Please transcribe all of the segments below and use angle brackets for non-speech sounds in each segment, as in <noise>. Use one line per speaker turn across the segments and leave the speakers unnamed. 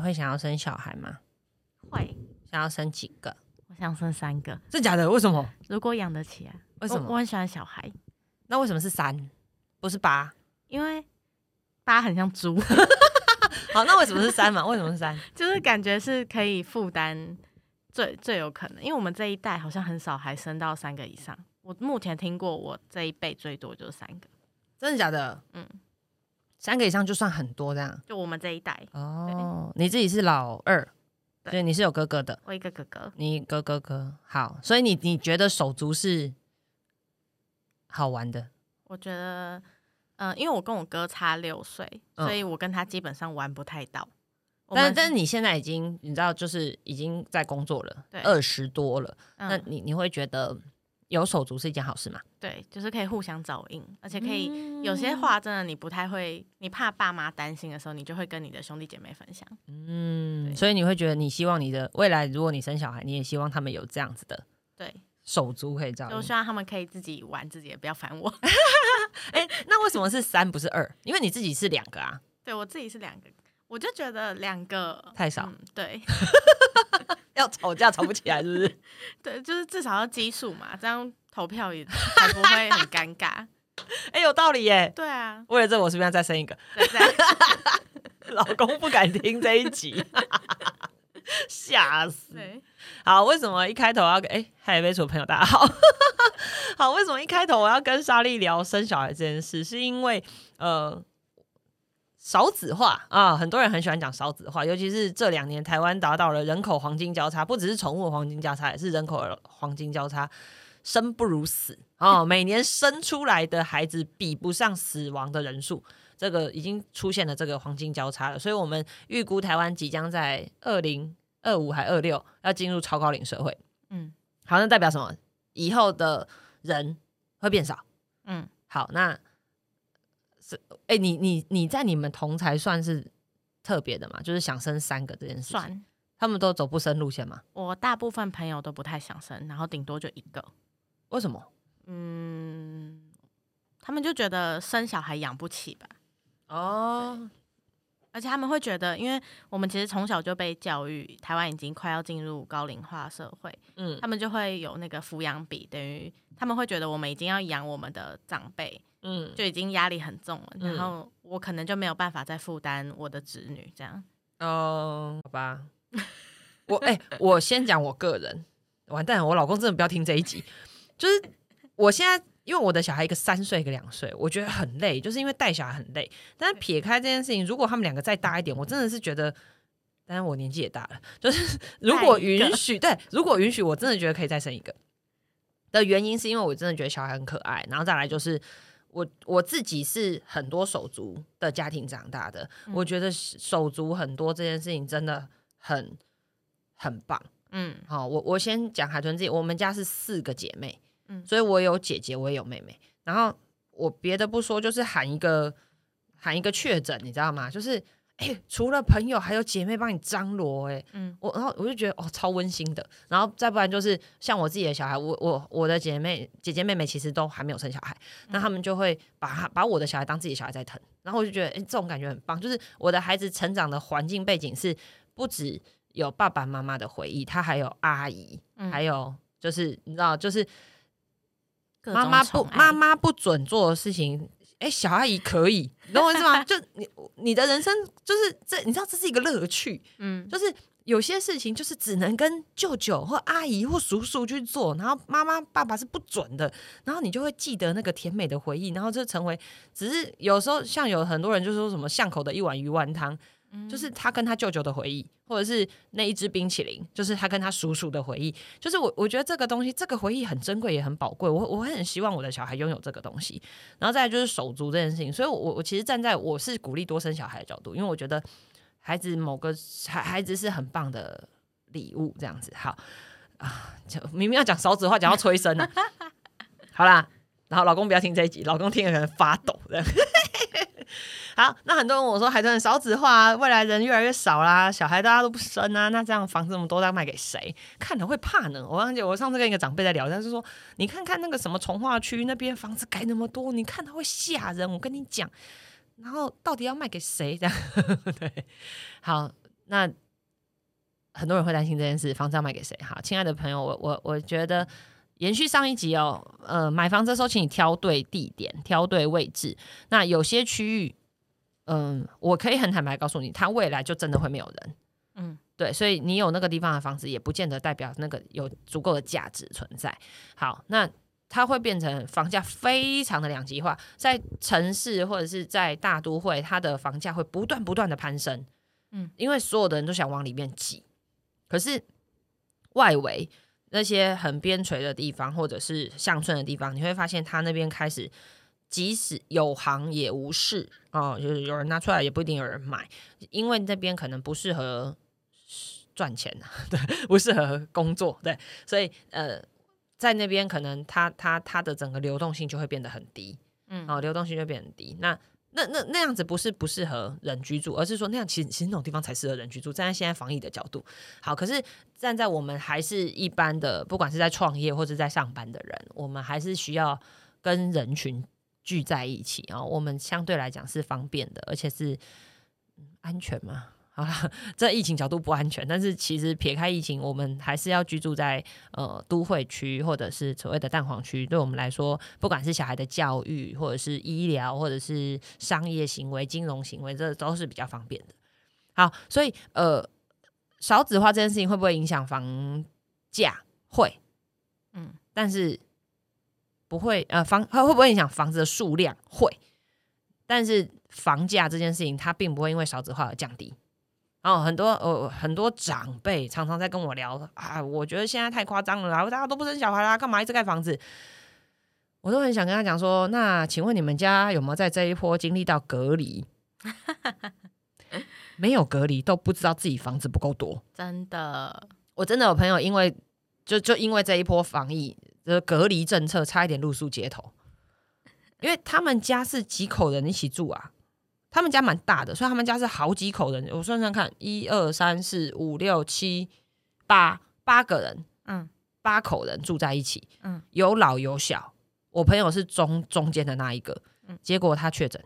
会想要生小孩吗？
会，
想要生几个？
我想生三个，
真假的？为什么？
如果养得起啊。
为什么？
我我很喜欢小孩，
那为什么是三，不是八？
因为八很像猪，<laughs>
好，那为什么是三嘛？为什么是三？<laughs>
就是感觉是可以负担最最有可能，因为我们这一代好像很少还生到三个以上。我目前听过，我这一辈最多就是三个，
真的假的？
嗯，
三个以上就算很多这样。
就我们这一代，
哦，你自己是老二，
对
所以你是有哥哥的，
我一个哥哥，
你哥哥哥好，所以你你觉得手足是好玩的？
我觉得，嗯、因为我跟我哥差六岁，
嗯
所以我跟他基本上玩不太到。我
但
们
但是你现在已经你知道，就是已经在工作了，
对
二十多了，那
嗯，
你你会觉得有手足是一件好事吗？
对，就是可以互相照应，而且可以、
嗯
有些话真的你不太会，你怕爸妈担心的时候，你就会跟你的兄弟姐妹分享。
嗯，所以你会觉得你希望你的未来，如果你生小孩，你也希望他们有这样子的
对，
手足可以照应。
就希望他们可以自己玩自己也，不要烦我。<laughs>
哎、那为什么是三不是二？因为你自己是两个啊，
对我自己是两个，我就觉得两个
太少
嗯对 <laughs> <laughs>
要吵架吵不起来，是不是？<laughs>
对，就是至少要基数嘛，这样投票也才不会很尴尬。
哎、有道理耶。
对啊，
为了这，我是不是要再生一个？<laughs> 老公不敢听这一集，吓死。好，为什么一开头要跟哎，海杯楚的朋友大家好，<laughs> 好，为什么一开头我要跟莎莉聊生小孩这件事？是因为呃。少子化啊，很多人很喜欢讲少子化，尤其是这两年台湾达到了人口黄金交叉，不只是宠物黄金交叉，也是人口黄金交叉，生不如死啊。每年生出来的孩子比不上死亡的人数，这个已经出现了这个黄金交叉了，所以我们预估台湾即将在二零二五还二六要进入超高龄社会。
嗯
好，那代表什么？以后的人会变少。
嗯，
好，那是哎、你你你在你们同才算是特别的嘛？就是想生三个这件事情，
算。
他们都走不生路线嘛？
我大部分朋友都不太想生，然后顶多就一个。
为什么？
嗯，他们就觉得生小孩养不起吧，
哦，
而且他们会觉得，因为我们其实从小就被教育，台湾已经快要进入高龄化社会，
嗯
他们就会有那个抚养比，等于他们会觉得我们已经要养我们的长辈，
嗯，
就已经压力很重了，
嗯
然后我可能就没有办法再负担我的子女这样。
哦，好吧。我哎、我先讲我个人，完蛋，我老公真的不要听这一集。就是我现在，因为我的小孩一个三岁，一个两岁，我觉得很累，就是因为带小孩很累。但是撇开这件事情，如果他们两个再大一点，我真的是觉得，当然我年纪也大了，就是如果允许，对，如果允许，我真的觉得可以再生一个。的原因是因为我真的觉得小孩很可爱，然后再来就是我我自己是很多手足的家庭长大的，
嗯
我觉得手足很多这件事情真的很很棒。
嗯
好，我我先讲海豚自己，我们家是四个姐妹，
嗯
所以我有姐姐，我也有妹妹。然后我别的不说，就是喊一个喊一个确诊，你知道吗？就是哎、除了朋友，还有姐妹帮你张罗、哎，
嗯
我然后我就觉得哦，超温馨的。然后再不然就是像我自己的小孩，我我我的姐妹姐姐妹妹其实都还没有生小孩，那他们就会把他把我的小孩当自己的小孩在疼。然后我就觉得，哎、这种感觉很棒。就是我的孩子成长的环境背景是不止有爸爸妈妈的回忆，他还有阿姨，
嗯
还有就是你知道，就是妈妈不妈妈不准做的事情，哎、小阿姨可以，你懂我意思吗？<laughs> 就你你的人生就是这，你知道这是一个乐趣，
嗯
就是有些事情就是只能跟舅舅或阿姨或叔叔去做，然后妈妈爸爸是不准的，然后你就会记得那个甜美的回忆，然后就成为只是有时候像有很多人就说什么巷口的一碗鱼丸汤，就是他跟他舅舅的回忆，或者是那一支冰淇淋，就是他跟他叔叔的回忆。就是我我觉得这个东西，这个回忆很珍贵，也很宝贵。我我会很希望我的小孩拥有这个东西。然后再就是手足这件事情，所以我我其实站在我是鼓励多生小孩的角度，因为我觉得孩子某个孩孩子是很棒的礼物，这样子好啊。就明明要讲少子化，讲到催生了，<laughs> 好啦。然后老公不要听这一集，老公听了可能发抖这样。好，那很多人我说，海豚很少子化、啊，未来人越来越少啦，小孩大家都不生啊，那这样房子那么多，要卖给谁？看了会怕呢。我忘记我上次跟一个长辈在聊，他是说，你看看那个什么从化区那边房子盖那么多，你看它会吓人。我跟你讲，然后到底要卖给谁？这 <laughs> 样对，好。那很多人会担心这件事，房子要卖给谁？好，亲爱的朋友，我我我觉得延续上一集哦，呃，买房子的时候，请你挑对地点，挑对位置。那有些区域，嗯，我可以很坦白告诉你，它未来就真的会没有人。嗯，对，所以你有那个地方的房子，也不见得代表那个有足够的价值存在。好，那它会变成房价非常的两极化，在城市或者是在大都会，它的房价会不断不断的攀升。嗯，因为所有的人都想往里面挤。可是外围那些很边陲的地方，或者是乡村的地方，你会发现它那边开始，即使有行也无市哦，就是有人拿出来也不一定有人买，因为那边可能不适合赚钱 <laughs> 对，不适合工作，对，所以呃，在那边可能它它它的整个流动性就会变得很低，嗯，哦，流动性就变很低，那。那那那样子不是不适合人居住，而是说那样其实其实那种地方才适合人居住。站在现在防疫的角度，好，可是站在我们还是一般的，不管是在创业或者在上班的人，我们还是需要跟人群聚在一起啊。我们相对来讲是方便的，而且是安全嘛。<laughs> 好了，这疫情角度不安全，但是其实撇开疫情，我们还是要居住在呃都会区或者是所谓的蛋黄区。对我们来说，不管是小孩的教育，或者是医疗，或者是商业行为、金融行为，这都是比较方便的。好，所以呃，少子化这件事情会不会影响房价？会，嗯，但是不会呃房会会不会影响房子的数量？会，但是房价这件事情它并不会因为少子化而降低。然后，很多呃很多长辈常常在跟我聊啊，我觉得现在太夸张了啦，大家都不生小孩啦，干嘛一直盖房子？我都很想跟他讲说，那请问你们家有没有在这一波经历到隔离？<laughs> 没有隔离都不知道自己房子不够多，
真的，
我真的有朋友因为就就因为这一波防疫的隔离政策，差一点露宿街头，因为他们家是几口人一起住啊。他们家蛮大的，所以他们家是好几口人。我算算看，一二三四五六七八八个人，嗯，八口人住在一起，嗯，有老有小。我朋友是中中间的那一个，嗯，结果他确诊，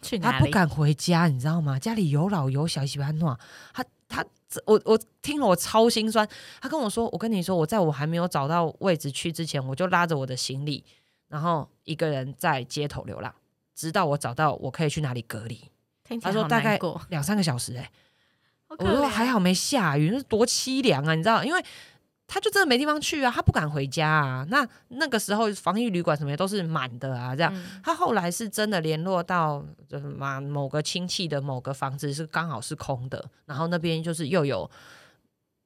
去
他不敢回家，你知道吗？家里有老有小，喜欢弄他他我我听了我超心酸。他跟我说：“我跟你说，我在我还没有找到位置去之前，我就拉着我的行李，然后一个人在街头流浪。”直到我找到我可以去哪里隔离，
他
说大概两三个小时哎，我说还好没下雨，那多凄凉啊！你知道，因为他就真的没地方去啊，他不敢回家啊。那那个时候防疫旅馆什么都是满的啊，这样他后来是真的联络到就是嘛某个亲戚的某个房子是刚好是空的，然后那边就是又有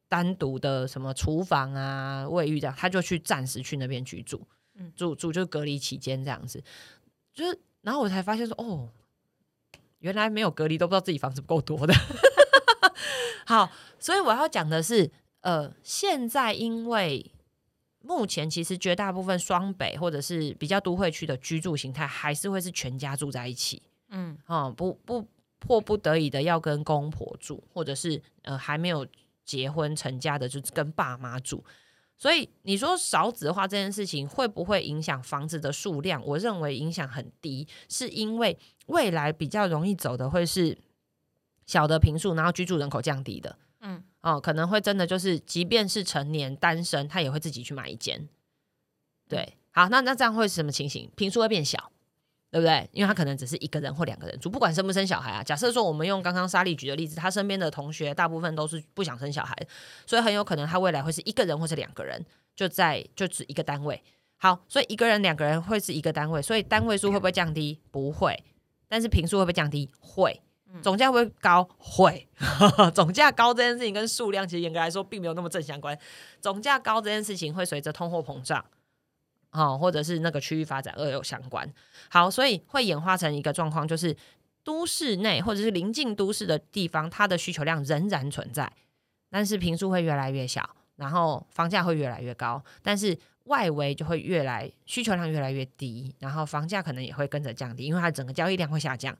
单独的什么厨房啊、卫浴这样，他就去暂时去那边居住，住住就隔离期间这样子，就是。然后我才发现说，哦，原来没有隔离都不知道自己房子不够多的。<laughs> 好，所以我要讲的是，呃，现在因为目前其实绝大部分双北或者是比较都会区的居住形态，还是会是全家住在一起。嗯，哦，不不迫不得已的要跟公婆住，或者是呃还没有结婚成家的就跟爸妈住。所以你说少子化这件事情会不会影响房子的数量？我认为影响很低，是因为未来比较容易走的会是小的平数，然后居住人口降低的。嗯，哦，可能会真的就是，即便是成年单身，他也会自己去买一间。对，好，那那这样会是什么情形？平数会变小。对不对？因为他可能只是一个人或两个人住，不管生不生小孩啊。假设说我们用刚刚莎莉举的例子，他身边的同学大部分都是不想生小孩，所以很有可能他未来会是一个人或是两个人，就在就只一个单位。好，所以一个人、两个人会是一个单位，所以单位数会不会降低？不会。但是平数会不会降低？会。总价会高？会。<laughs> 总价高这件事情跟数量其实严格来说并没有那么正相关。总价高这件事情会随着通货膨胀。哦，或者是那个区域发展而有相关。好，所以会演化成一个状况，就是都市内或者是临近都市的地方，它的需求量仍然存在，但是平数会越来越小，然后房价会越来越高，但是外围就会越来需求量越来越低，然后房价可能也会跟着降低，因为它整个交易量会下降，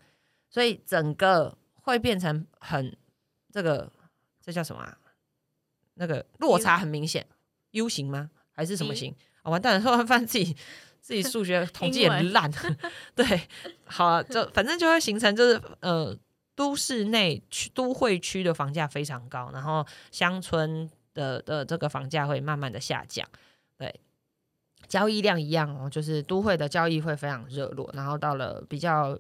所以整个会变成很这个这叫什么？啊那个落差很明显，U 型吗？还是什么型？啊，完蛋了！<laughs> 突然发现自己自己数学 <laughs> 统计也烂，<laughs> 对，好，就反正就会形成就是呃，都市内区都会区的房价非常高，然后乡村的的这个房价会慢慢的下降。对，交易量一样哦，就是都会的交易会非常热络，然后到了比较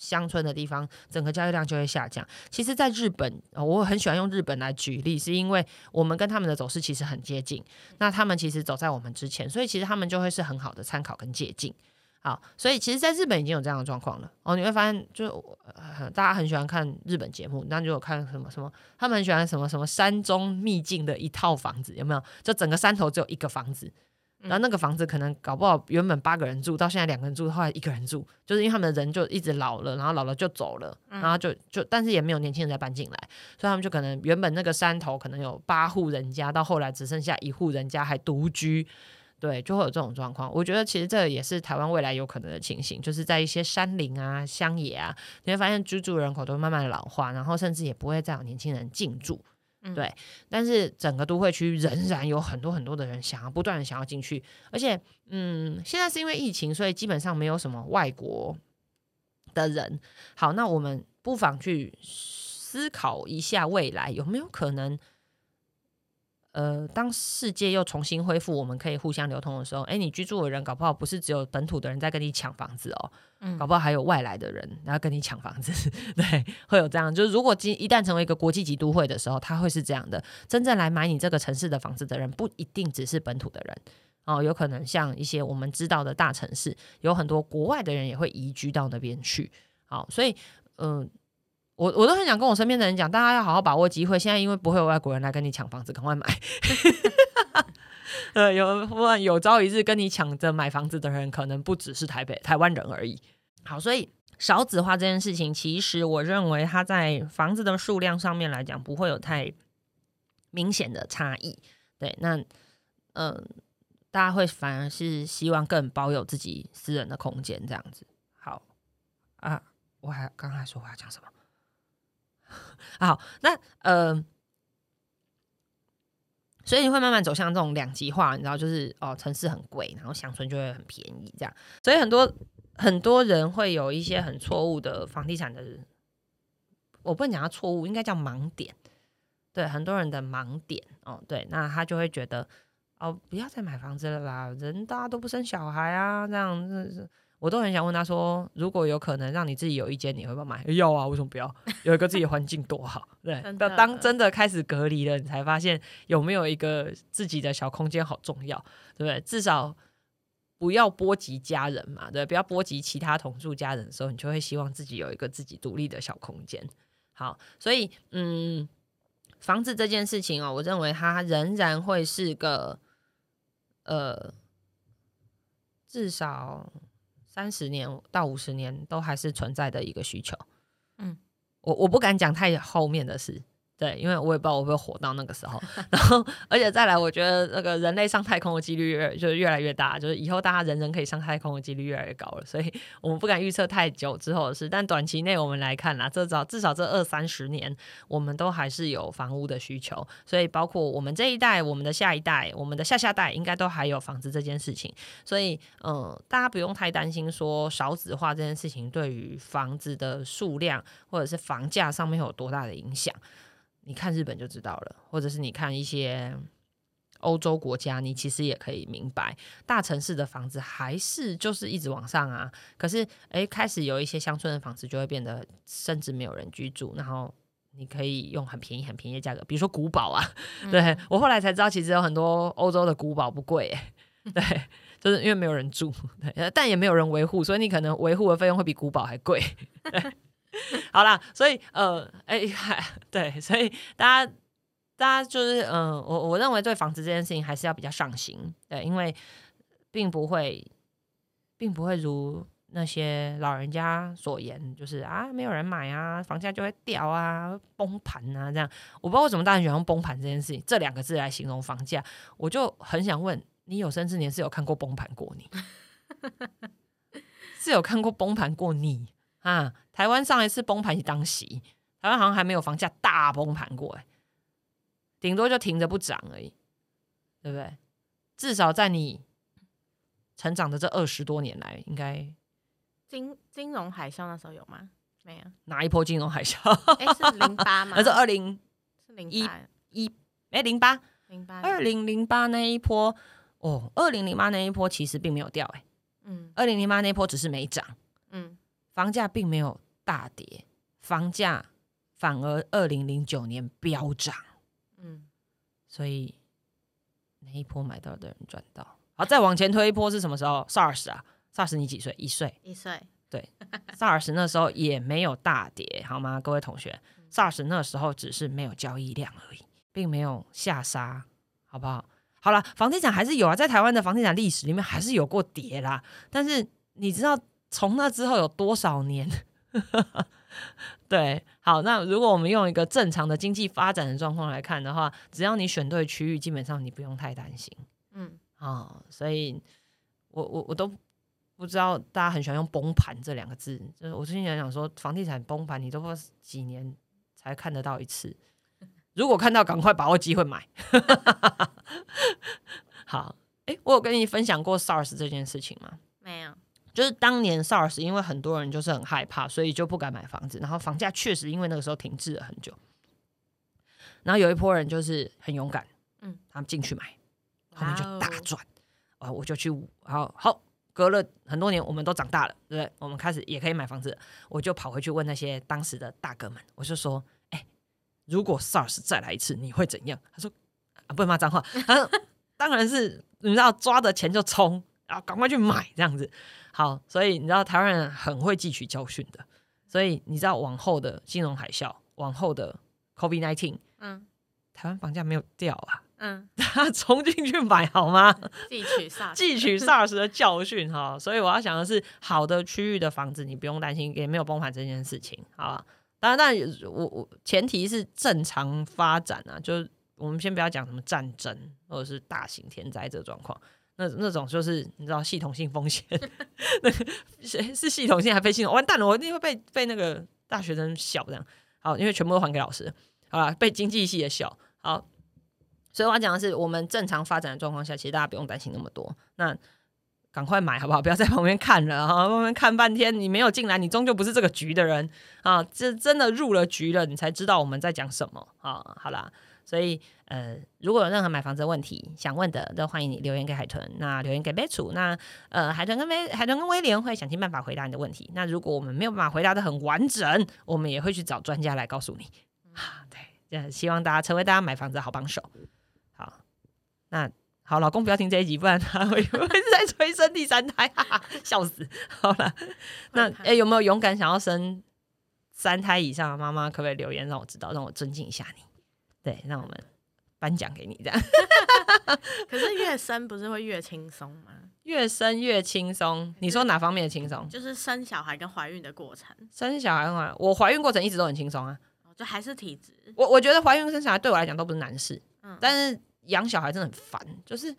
乡村的地方，整个交易量就会下降。其实，在日本，我很喜欢用日本来举例，是因为我们跟他们的走势其实很接近，那他们其实走在我们之前，所以其实他们就会是很好的参考跟借鉴。好，所以其实，在日本已经有这样的状况了哦。你会发现，就大家很喜欢看日本节目，那如果看什么什么，他们很喜欢什么什么山中秘境的一套房子，有没有？就整个山头只有一个房子，然后那个房子可能搞不好原本八个人住，到现在两个人住，后来一个人住，就是因为他们的人就一直老了，然后老了就走了，然后就就，但是也没有年轻人再搬进来，所以他们就可能原本那个山头可能有八户人家，到后来只剩下一户人家还独居。对，就会有这种状况。我觉得其实这也是台湾未来有可能的情形，就是在一些山林啊、乡野啊，你会发现居住人口都慢慢老化，然后甚至也不会再有年轻人进驻。对，但是整个都会区仍然有很多很多的人想要不断的想要进去，而且，嗯，现在是因为疫情，所以基本上没有什么外国的人。好，那我们不妨去思考一下未来有没有可能。呃，当世界又重新恢复，我们可以互相流通的时候，哎，你居住的人搞不好不是只有本土的人在跟你抢房子哦，嗯，搞不好还有外来的人然后跟你抢房子，<laughs> 对，会有这样。就是如果今一旦成为一个国际级都会的时候，它会是这样的，真正来买你这个城市的房子的人，不一定只是本土的人哦，有可能像一些我们知道的大城市，有很多国外的人也会移居到那边去。好，所以，嗯。我我都很想跟我身边的人讲，大家要好好把握机会。现在因为不会有外国人来跟你抢房子，赶快买。<laughs> 呃，有不然有朝一日跟你抢着买房子的人，可能不只是台北台湾人而已。好，所以少子化这件事情，其实我认为它在房子的数量上面来讲，不会有太明显的差异。对，那嗯，大家会反而是希望更保有自己私人的空间这样子。好啊，我还刚才说我要讲什么？<laughs> 好，那呃，所以你会慢慢走向这种两极化，你知道，就是哦，城市很贵，然后乡村就会很便宜，这样。所以很多很多人会有一些很错误的房地产的，我不能讲他错误，应该叫盲点。对，很多人的盲点哦，对，那他就会觉得哦，不要再买房子了啦，人大家都不生小孩啊，这样子。我都很想问他说，如果有可能让你自己有一间，你会不会买？要啊，为什么不要？有一个自己的环境多好，对。当真的开始隔离了，你才发现有没有一个自己的小空间好重要，对不对？至少不要波及家人嘛，对，不要波及其他同住家人的时候，你就会希望自己有一个自己独立的小空间。好，所以嗯，房子这件事情哦，我认为它仍然会是个呃，至少。三十年到五十年都还是存在的一个需求，嗯，我我不敢讲太后面的事。对，因为我也不知道我会火到那个时候，然后而且再来，我觉得那个人类上太空的几率越就越来越大，就是以后大家人人可以上太空的几率越来越高了，所以我们不敢预测太久之后的事，但短期内我们来看啦，至少至少这二三十年，我们都还是有房屋的需求，所以包括我们这一代、我们的下一代、我们的下下代，应该都还有房子这件事情，所以嗯，大家不用太担心说少子化这件事情对于房子的数量或者是房价上面有多大的影响。你看日本就知道了，或者是你看一些欧洲国家，你其实也可以明白，大城市的房子还是就是一直往上啊。可是，诶，开始有一些乡村的房子就会变得甚至没有人居住，然后你可以用很便宜、很便宜的价格，比如说古堡啊。对我后来才知道，其实有很多欧洲的古堡不贵，<laughs> 对，就是因为没有人住，对，但也没有人维护，所以你可能维护的费用会比古堡还贵。<laughs> <laughs> 好啦，所以呃，哎，<laughs> 对，所以大家，大家就是，嗯，我我认为对房子这件事情还是要比较上心，对，因为并不会，并不会如那些老人家所言，就是啊，没有人买啊，房价就会掉啊，崩盘啊，这样。我不知道为什么大家喜欢用崩盘这件事情这两个字来形容房价，我就很想问你，有生之年是有看过崩盘过你？<laughs> 是有看过崩盘过你？啊，台湾上一次崩盘是当时，台湾好像还没有房价大崩盘过哎，顶多就停着不涨而已，对不对？至少在你成长的这二十多年来，应该
金金融海啸那时候有吗？没有，
哪一波金融海啸？<laughs>
哎，是零八吗？
那是二零
是零
一
一
哎零八
零八
二零零八那一波哦，二零零八那一波其实并没有掉哎、
嗯
二零零八那一波只是没涨，
嗯
房价并没有大跌，房价反而二零零九年飙涨，
嗯，
所以那一波买到的人赚到。好，再往前推一波是什么时候？SARS 啊，SARS 你几岁？一岁。
一岁
SARS 那时候也没有大跌，好吗？各位同学，SARS 那时候只是没有交易量而已，并没有下杀，好不好？好了，房地产还是有啊，在台湾的房地产历史里面还是有过跌啦。但是你知道从那之后有多少年？<laughs> 对，好，那如果我们用一个正常的经济发展的状况来看的话，只要你选对区域，基本上你不用太担心。
嗯
啊、所以我我我都不知道大家很喜欢用“崩盘”这两个字，就是我最近想想说，房地产崩盘，你都不知道几年才看得到一次。如果看到，赶快把握机会买。<laughs> 好，哎，我有跟你分享过 SARS 这件事情吗？
没有
就是当年 SARS，因为很多人就是很害怕，所以就不敢买房子，然后房价确实因为那个时候停滞了很久。然后有一波人就是很勇敢，嗯
嗯，
他们进去买，后面就大赚啊！我就去，好好，隔了很多年，我们都长大了，对不对？我们开始也可以买房子，我就跑回去问那些当时的大哥们，我就说：“哎、如果 SARS 再来一次，你会怎样？”他说：“啊，不能骂脏话。”他说：“当然是你知道抓着钱就冲，然后赶快去买这样子。”好，所以你知道台湾人很会汲取教训的，所以你知道往后的金融海啸，往后的 COVID nineteen，
嗯
台湾房价没有掉啊，
嗯，<laughs>
他冲进去买好吗？<laughs> <laughs>
汲取 SARS
汲取 SARS 的教训哈，所以我要想的是，好的区域的房子你不用担心，也没有崩盘这件事情，好吧？当然，当然，我我前提是正常发展啊，就是我们先不要讲什么战争或者是大型天灾这个状况，那那种就是你知道系统性风险，那个谁是系统性还非系统，完蛋了，我一定会被被那个大学生笑这样，好，因为全部都还给老师，好吧？被经济系的笑，好。所以我要讲的是，我们正常发展的状况下，其实大家不用担心那么多。那赶快买好不好？不要在旁边看了啊，旁边看半天，你没有进来，你终究不是这个局的人啊。这真的入了局了，你才知道我们在讲什么啊。好啦，所以呃，如果有任何买房子的问题想问的，都欢迎你留言给海豚，那留言给贝楚，那呃，海豚跟威海豚跟威廉会想尽办法回答你的问题。那如果我们没有办法回答的很完整，我们也会去找专家来告诉你啊。对，呃，希望大家成为大家买房子的好帮手。好，那好，老公不要听这一集，不然他会 <laughs> 会是在催生第三胎，哈哈，笑死。好了，那
会怕
诶，有没有勇敢想要生三胎以上的妈妈？可不可以留言让我知道，让我尊敬一下你？对，让我们颁奖给你，这样 <laughs>
可是越生不是会越轻松吗？<laughs>
越生越轻松。你说哪方面的轻松？
就是生小孩跟怀孕的过程，
生小孩嘛，我怀孕过程一直都很轻松啊。
哦就还是体质。
我我觉得怀孕跟生小孩对我来讲都不是难事，
嗯
但是养小孩真的很烦，就是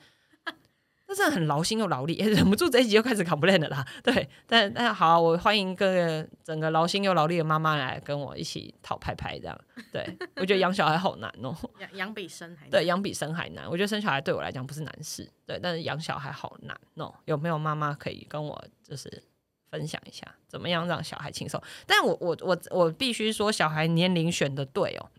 那真的很劳心又劳力，<laughs> 忍不住这一集又开始 complain 了啦。<laughs> 对，但但好啊、我欢迎各个整个劳心又劳力的妈妈来跟我一起讨拍拍，这样。对我觉得养小孩好难哦、<laughs>
养养比生还难
对，养比生还难。我觉得生小孩对我来讲不是难事，对，但是养小孩好难哦、有没有妈妈可以跟我就是分享一下，怎么样让小孩轻松？但我我我我必须说，小孩年龄选的对哦、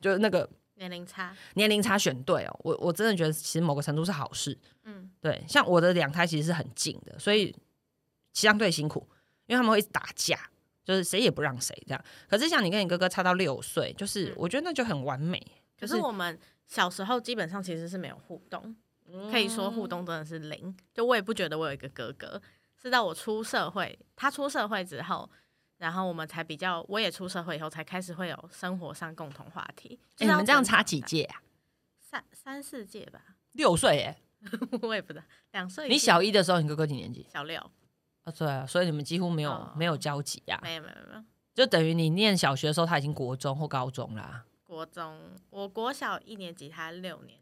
就是那个
年龄差，
年龄差选对哦，我我真的觉得其实某个程度是好事。
嗯
对，像我的两胎其实是很近的，所以相对辛苦，因为他们会一直打架，就是谁也不让谁这样。可是像你跟你哥哥差到六岁，就是
嗯
我觉得那就很完美。
可
就是
我们小时候基本上其实是没有互动，可以说
嗯
互动真的是零。就我也不觉得我有一个哥哥，是到我出社会，他出社会之后，然后我们才比较，我也出社会以后才开始会有生活上共同话题。
哎、你们这样差几？届啊？
三三四届吧，
六岁哎，<laughs>
我也不知道，两岁。
你小一的时候，你哥哥几年级？
小六，
啊，对啊，所以你们几乎没有、
哦
没有交集啊，
没有没有没有。
就等于你念小学的时候，他已经国中或高中啦。
国中，我国小一年级，他六年级。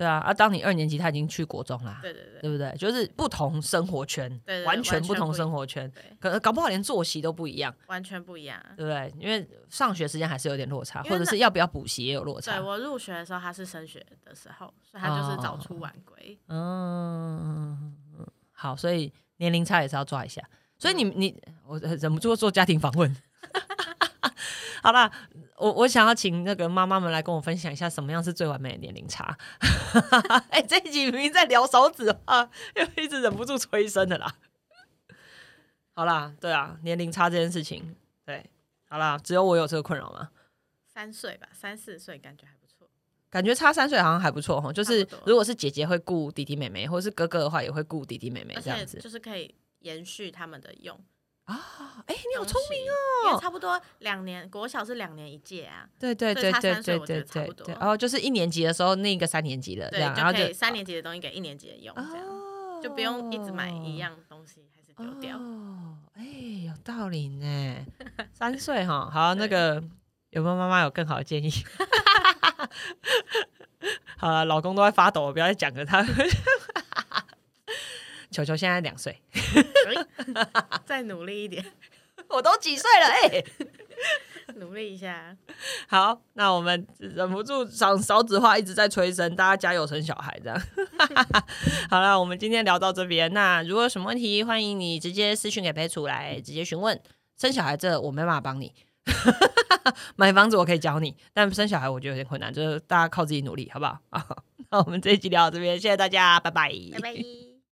对啊，啊，当你二年级，他已经去国中啦。
对对对
对不对？就是不同生活圈，
对对
完全不同生活圈，可能搞不好连作息都不一样，
完全不一样。
对不对？因为上学时间还是有点落差，或者是要不要补习也有落差
对。我入学的时候，他是升学的时候，所以他就是早出晚归。
嗯，好，所以年龄差也是要抓一下。所以你你我忍不住做家庭访问，<laughs> 好啦，我我想要请那个妈妈们来跟我分享一下，什么样是最完美的年龄差。<laughs> 哎、这一集明明在聊少子化，又一直忍不住催生的啦。好啦，对啊，年龄差这件事情，对，好啦，只有我有这个困扰吗？
三岁吧，三四岁感觉还不错。
感觉差三岁好像还不错哈，就是如果是姐姐会顾弟弟妹妹，或者是哥哥的话也会顾弟弟妹妹这样子
就是可以延续他们的用。
啊。哎、你好
东
聪明哦！
因为差不多两年，国小是两年一届啊，
对对对对对对
差不多
对对，然后就是一年级的时候那个三年级的这
对，
样，然后
三年级的东西给一年级的用，这样
哦
就不用一直买一样东西还是丢掉。
哦，哎、有道理呢。三岁哈，好，那
对
个有没有妈妈有更好的建议？<laughs> 好了，老公都在发抖，不要再讲了。他 <laughs> 球球现在两岁，<laughs>
再努力一点，<laughs>
我都几岁了哎、<laughs>
努力一下。
好，那我们忍不住少少子化一直在催生，大家加油生小孩这样。好了，我们今天聊到这边。那如果有什么问题，欢迎你直接私讯给裴楚来直接询问。生小孩这我没办法帮你，买房子我可以教你，但生小孩我觉得有点困难，就是大家靠自己努力，好不好？好，那我们这一集聊到这边，谢谢大家，拜拜。
拜拜。